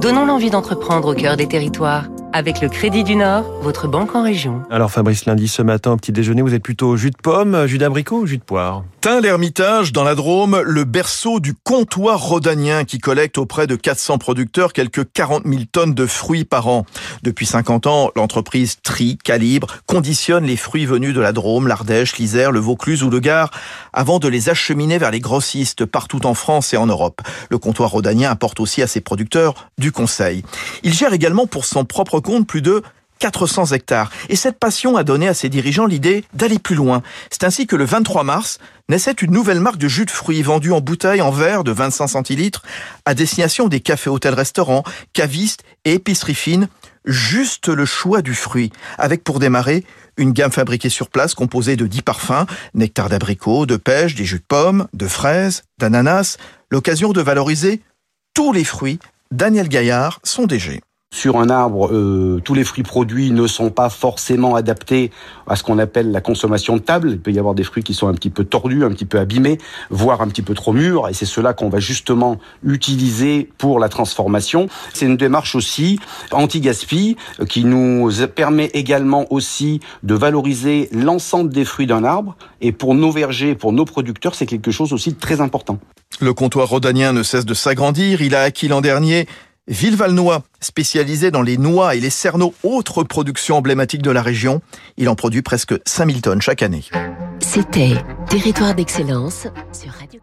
Donnons l'envie d'entreprendre au cœur des territoires. Avec le Crédit du Nord, votre banque en région. Alors Fabrice, lundi ce matin petit déjeuner, vous êtes plutôt jus de pomme, jus d'abricot ou jus de poire? Tain l'Ermitage, dans la Drôme, le berceau du comptoir rhodanien qui collecte auprès de 400 producteurs quelques 40 000 tonnes de fruits par an. Depuis 50 ans, l'entreprise trie, calibre, conditionne les fruits venus de la Drôme, l'Ardèche, l'Isère, le Vaucluse ou le Gard avant de les acheminer vers les grossistes partout en France et en Europe. Le comptoir rhodanien apporte aussi à ses producteurs du conseil. Il gère également pour son propre compte plus de 400 hectares. Et cette passion a donné à ses dirigeants l'idée d'aller plus loin. C'est ainsi que le 23 mars naissait une nouvelle marque de jus de fruits vendue en bouteille en verre de 25 centilitres à destination des cafés, hôtels, restaurants, cavistes et épiceries fines. Juste le choix du fruit, avec pour démarrer une gamme fabriquée sur place composée de 10 parfums, nectar d'abricot, de pêche, des jus de pommes, de fraises, d'ananas, l'occasion de valoriser tous les fruits. Daniel Gaillard, son DG. Sur un arbre, euh, tous les fruits produits ne sont pas forcément adaptés à ce qu'on appelle la consommation de table. Il peut y avoir des fruits qui sont un petit peu tordus, un petit peu abîmés, voire un petit peu trop mûrs, et c'est cela qu'on va justement utiliser pour la transformation. C'est une démarche aussi anti-gaspi euh, qui nous permet également aussi de valoriser l'ensemble des fruits d'un arbre. Et pour nos vergers, pour nos producteurs, c'est quelque chose aussi de très important. Le comptoir rhodanien ne cesse de s'agrandir. Il a acquis l'an dernier Villevalnois, spécialisé dans les noix et les cerneaux, autre production emblématique de la région. Il en produit presque 5000 tonnes chaque année. C'était Territoire d'excellence sur Radio